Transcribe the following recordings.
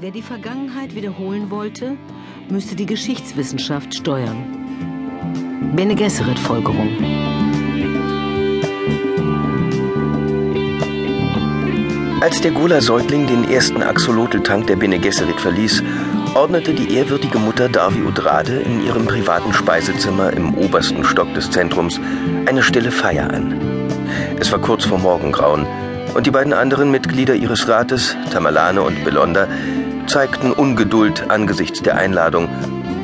Wer die Vergangenheit wiederholen wollte, müsste die Geschichtswissenschaft steuern. Bene Gesserit-Folgerung. Als der Gula-Säugling den ersten Axolotl-Tank der Bene Gesserit verließ, ordnete die ehrwürdige Mutter Darvi Udrade in ihrem privaten Speisezimmer im obersten Stock des Zentrums eine stille Feier an. Es war kurz vor Morgengrauen und die beiden anderen Mitglieder ihres Rates, Tamalane und Belonda, zeigten Ungeduld angesichts der Einladung,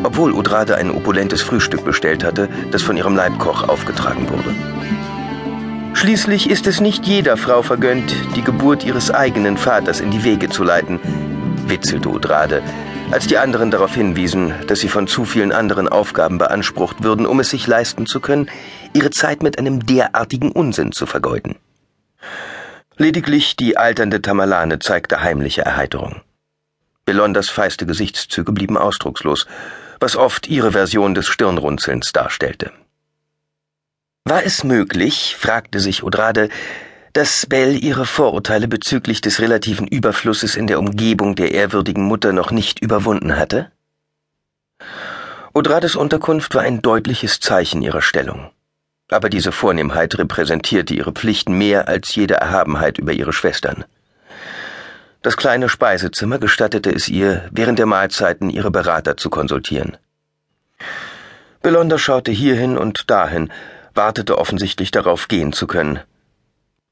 obwohl Udrade ein opulentes Frühstück bestellt hatte, das von ihrem Leibkoch aufgetragen wurde. Schließlich ist es nicht jeder Frau vergönnt, die Geburt ihres eigenen Vaters in die Wege zu leiten, witzelte Udrade, als die anderen darauf hinwiesen, dass sie von zu vielen anderen Aufgaben beansprucht würden, um es sich leisten zu können, ihre Zeit mit einem derartigen Unsinn zu vergeuden. Lediglich die alternde Tamalane zeigte heimliche Erheiterung. Belondas feiste Gesichtszüge blieben ausdruckslos, was oft ihre Version des Stirnrunzelns darstellte. War es möglich, fragte sich Odrade, dass Bell ihre Vorurteile bezüglich des relativen Überflusses in der Umgebung der ehrwürdigen Mutter noch nicht überwunden hatte? Odrades Unterkunft war ein deutliches Zeichen ihrer Stellung. Aber diese Vornehmheit repräsentierte ihre Pflichten mehr als jede Erhabenheit über ihre Schwestern. Das kleine Speisezimmer gestattete es ihr, während der Mahlzeiten ihre Berater zu konsultieren. Belonda schaute hierhin und dahin, wartete offensichtlich darauf, gehen zu können.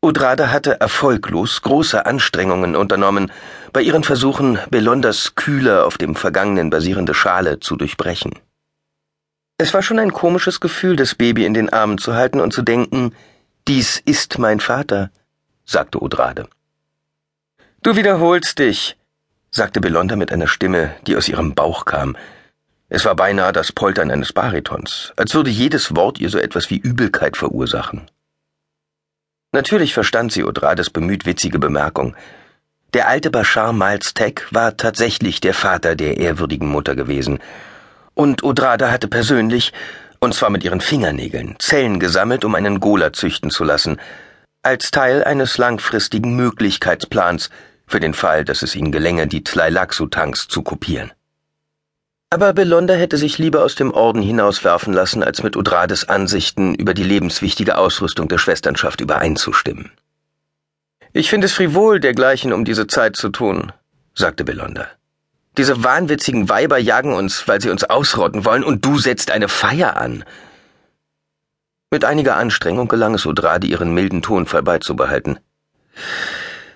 Udrade hatte erfolglos große Anstrengungen unternommen, bei ihren Versuchen, Belondas kühle, auf dem Vergangenen basierende Schale zu durchbrechen. Es war schon ein komisches Gefühl, das Baby in den Armen zu halten und zu denken, dies ist mein Vater, sagte Udrade. Du wiederholst dich, sagte Belonda mit einer Stimme, die aus ihrem Bauch kam. Es war beinahe das Poltern eines Baritons, als würde jedes Wort ihr so etwas wie Übelkeit verursachen. Natürlich verstand sie Odrades bemüht witzige Bemerkung. Der alte Bashar Tech war tatsächlich der Vater der ehrwürdigen Mutter gewesen. Und Odrade hatte persönlich, und zwar mit ihren Fingernägeln, Zellen gesammelt, um einen Gola züchten zu lassen, als Teil eines langfristigen Möglichkeitsplans, für den Fall, dass es ihnen gelänge, die Tlailaxu-Tanks zu kopieren. Aber Belonda hätte sich lieber aus dem Orden hinauswerfen lassen, als mit Udrades Ansichten über die lebenswichtige Ausrüstung der Schwesternschaft übereinzustimmen. Ich finde es frivol, dergleichen um diese Zeit zu tun, sagte Belonda. Diese wahnwitzigen Weiber jagen uns, weil sie uns ausrotten wollen, und du setzt eine Feier an. Mit einiger Anstrengung gelang es Udrade, ihren milden Tonfall beizubehalten.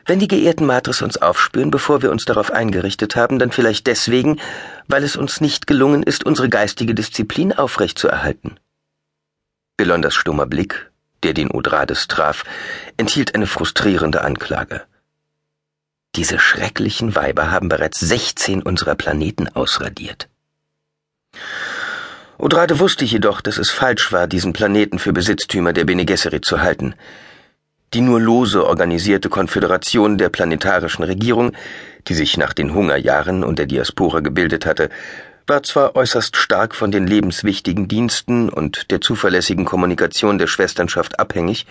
Wenn die geehrten Matres uns aufspüren, bevor wir uns darauf eingerichtet haben, dann vielleicht deswegen, weil es uns nicht gelungen ist, unsere geistige Disziplin aufrechtzuerhalten. Belondas stummer Blick, der den Udrades traf, enthielt eine frustrierende Anklage. Diese schrecklichen Weiber haben bereits sechzehn unserer Planeten ausradiert. Udrade wusste jedoch, dass es falsch war, diesen Planeten für Besitztümer der Bene Gesserit zu halten. Die nur lose organisierte Konföderation der planetarischen Regierung, die sich nach den Hungerjahren und der Diaspora gebildet hatte, war zwar äußerst stark von den lebenswichtigen Diensten und der zuverlässigen Kommunikation der Schwesternschaft abhängig,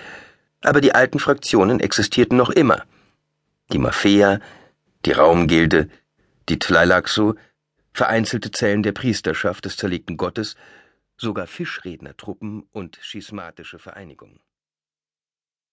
aber die alten Fraktionen existierten noch immer. Die Mafia, die Raumgilde, die Tlailaxu, vereinzelte Zellen der Priesterschaft des zerlegten Gottes, sogar Fischrednertruppen und schismatische Vereinigungen.